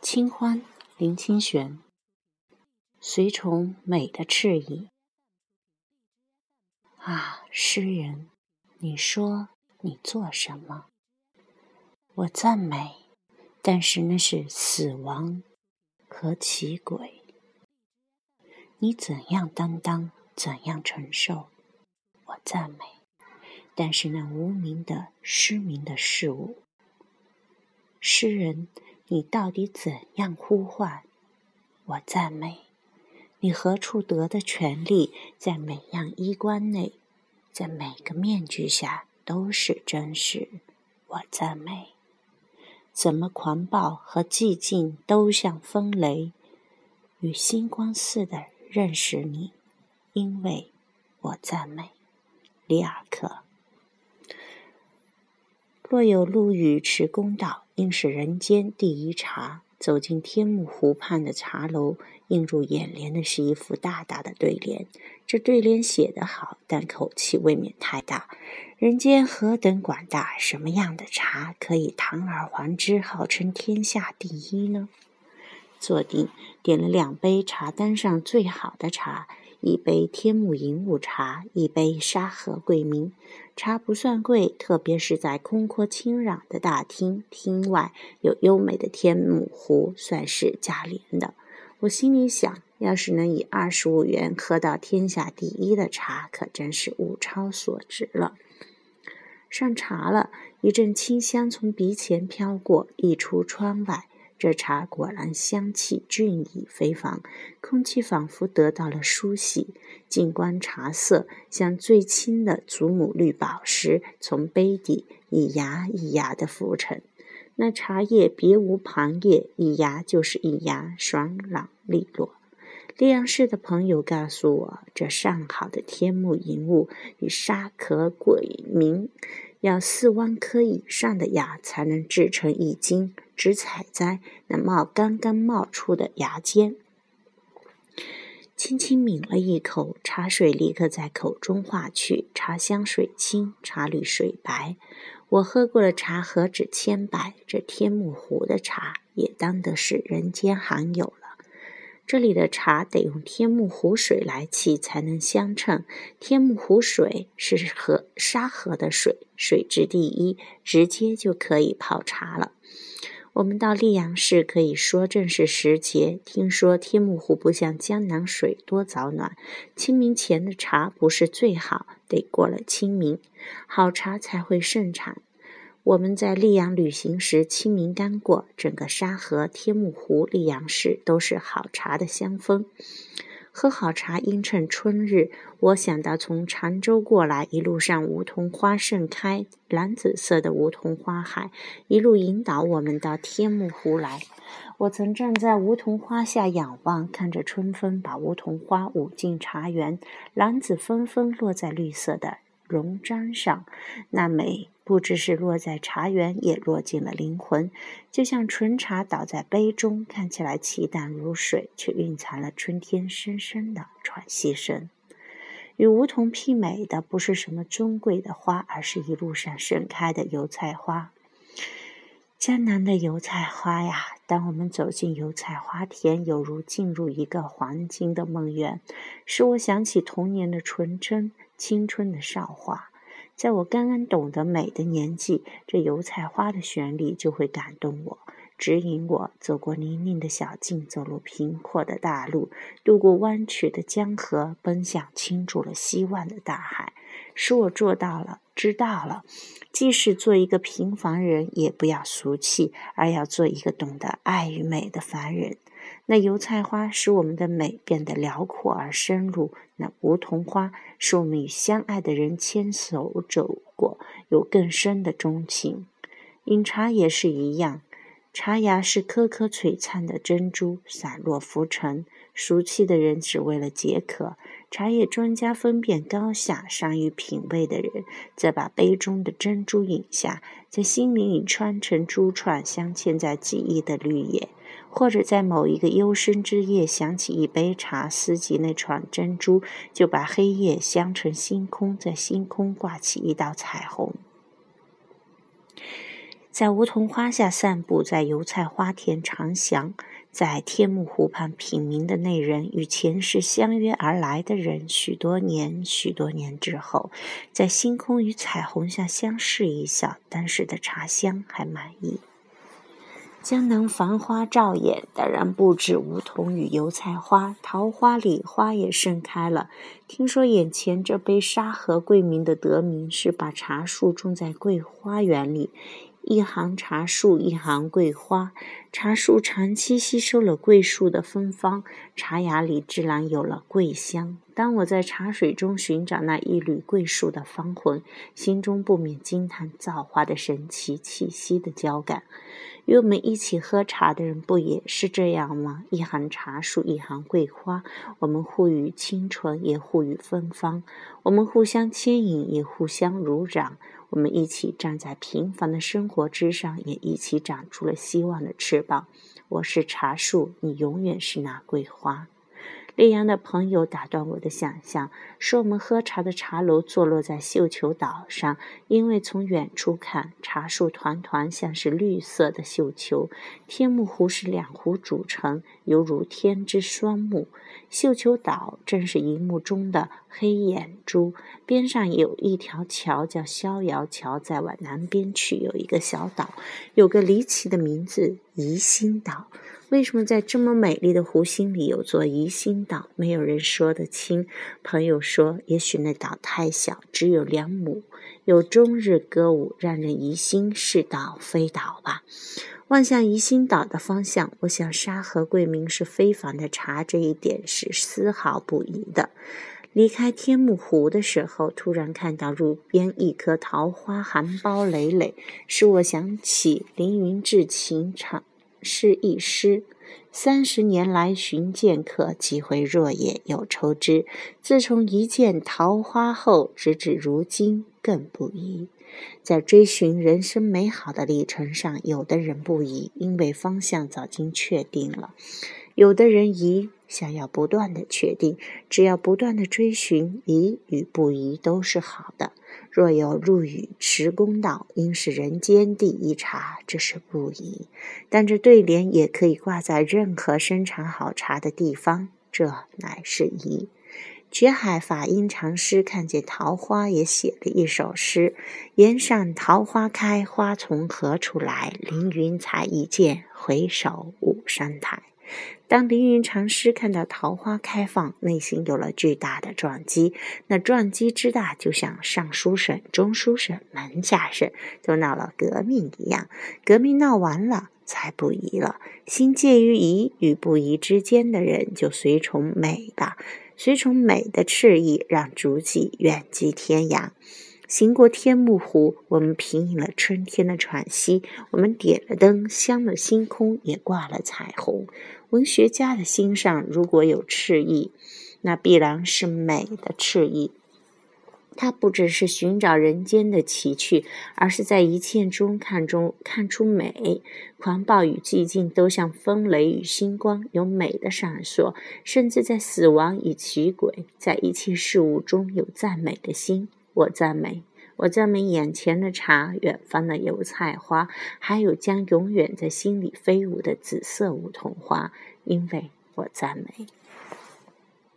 清欢，林清玄。随从美的翅翼。啊，诗人，你说你做什么？我赞美，但是那是死亡和奇鬼。你怎样担当，怎样承受？我赞美，但是那无名的、失明的事物。诗人。你到底怎样呼唤？我赞美你何处得的权利，在每样衣冠内，在每个面具下都是真实。我赞美怎么狂暴和寂静都像风雷，与星光似的认识你，因为我赞美里尔克。若有路与持公道。应是人间第一茶。走进天目湖畔的茶楼，映入眼帘的是一副大大的对联。这对联写得好，但口气未免太大。人间何等广大，什么样的茶可以堂而皇之号称天下第一呢？坐定，点了两杯茶单上最好的茶。一杯天目银雾茶，一杯沙河桂茗茶，不算贵，特别是在空阔清朗的大厅，厅外有优美的天目湖，算是价廉的。我心里想，要是能以二十五元喝到天下第一的茶，可真是物超所值了。上茶了，一阵清香从鼻前飘过，溢出窗外。这茶果然香气俊逸非凡，空气仿佛得到了梳洗。静观茶色，像最轻的祖母绿宝石，从杯底一芽一芽的浮沉。那茶叶别无旁叶，一芽就是一芽，爽朗利落。溧阳市的朋友告诉我，这上好的天目银雾与沙壳鬼茗。要四万颗以上的芽才能制成一斤，只采摘那冒刚刚冒出的芽尖。轻轻抿了一口，茶水立刻在口中化去，茶香水清，茶绿水白。我喝过的茶何止千百，这天目湖的茶也当得是人间罕有。这里的茶得用天目湖水来沏才能相称。天目湖水是河沙河的水，水质第一，直接就可以泡茶了。我们到溧阳市可以说正是时节。听说天目湖不像江南水多早暖，清明前的茶不是最好，得过了清明，好茶才会盛产。我们在溧阳旅行时，清明刚过，整个沙河、天目湖、溧阳市都是好茶的香风。喝好茶应趁春日。我想到从常州过来，一路上梧桐花盛开，蓝紫色的梧桐花海，一路引导我们到天目湖来。我曾站在梧桐花下仰望，看着春风把梧桐花舞进茶园，蓝紫纷纷落在绿色的绒毡上，那美。不知是落在茶园，也落进了灵魂，就像纯茶倒在杯中，看起来奇淡如水，却蕴藏了春天深深的喘息声。与梧桐媲美的，不是什么尊贵的花，而是一路上盛开的油菜花。江南的油菜花呀，当我们走进油菜花田，犹如进入一个黄金的梦园，使我想起童年的纯真、青春的韶华。在我刚刚懂得美的年纪，这油菜花的旋律就会感动我，指引我走过泥泞的小径，走入平阔的大路，渡过弯曲的江河，奔向倾注了希望的大海，使我做到了，知道了，即使做一个平凡人，也不要俗气，而要做一个懂得爱与美的凡人。那油菜花使我们的美变得辽阔而深入，那梧桐花使我们与相爱的人牵手走过，有更深的钟情。饮茶也是一样，茶芽是颗颗璀璨的珍珠，散落浮沉。俗气的人只为了解渴，茶叶专家分辨高下，善于品味的人，则把杯中的珍珠饮下，在心灵里穿成珠串，镶嵌在记忆的绿叶。或者在某一个幽深之夜，想起一杯茶，思及那串珍珠，就把黑夜镶成星空，在星空挂起一道彩虹。在梧桐花下散步，在油菜花田长翔，在天目湖畔品茗的那人，与前世相约而来的人，许多年、许多年之后，在星空与彩虹下相视一笑，当时的茶香还满意。江南繁花照眼，当然不止梧桐与油菜花，桃花、李花也盛开了。听说眼前这杯沙河桂名的得名，是把茶树种在桂花园里。一行茶树，一行桂花。茶树长期吸收了桂树的芬芳，茶芽里自然有了桂香。当我在茶水中寻找那一缕桂树的芳魂，心中不免惊叹造化的神奇气息的交感。与我们一起喝茶的人不也是这样吗？一行茶树，一行桂花，我们互予清纯，也互予芬芳；我们互相牵引，也互相濡染。我们一起站在平凡的生活之上，也一起长出了希望的翅膀。我是茶树，你永远是那桂花。溧阳的朋友打断我的想象，说我们喝茶的茶楼坐落在绣球岛上，因为从远处看，茶树团团像是绿色的绣球，天目湖是两湖组成，犹如天之双目。绣球岛正是银幕中的黑眼珠，边上有一条桥叫逍遥桥，再往南边去有一个小岛，有个离奇的名字——宜兴岛。为什么在这么美丽的湖心里有座宜兴岛？没有人说得清。朋友说，也许那岛太小，只有两亩，有终日歌舞，让人疑心是岛非岛吧。望向宜兴岛的方向，我想沙河桂明是非凡的茶，这一点是丝毫不疑的。离开天目湖的时候，突然看到路边一棵桃花，含苞累累，使我想起凌云志情长。是一诗，三十年来寻剑客，几回若也有抽之。自从一见桃花后，直至如今更不疑。在追寻人生美好的历程上，有的人不疑，因为方向早经确定了；有的人疑，想要不断的确定。只要不断的追寻，疑与不疑都是好的。若有入语持公道，应是人间第一茶，这是不疑。但这对联也可以挂在任何生产好茶的地方，这乃是疑。觉海法音禅师看见桃花，也写了一首诗：岩上桃花开，花从何处来？凌云才一见，回首五山台。当凌云禅师看到桃花开放，内心有了巨大的撞击。那撞击之大，就像尚书省、中书省、门下省都闹了革命一样。革命闹完了，才不疑了。心介于疑与不疑之间的人，就随从美吧，随从美的炽意，让足迹远及天涯。行过天目湖，我们品饮了春天的喘息，我们点了灯，香了星空，也挂了彩虹。文学家的心上如果有赤意，那必然是美的赤意。他不只是寻找人间的奇趣，而是在一切中看中看出美。狂暴与寂静都像风雷与星光，有美的闪烁。甚至在死亡与奇诡，在一切事物中有赞美的心。我赞美，我赞美眼前的茶，远方的油菜花，还有将永远在心里飞舞的紫色梧桐花，因为我赞美。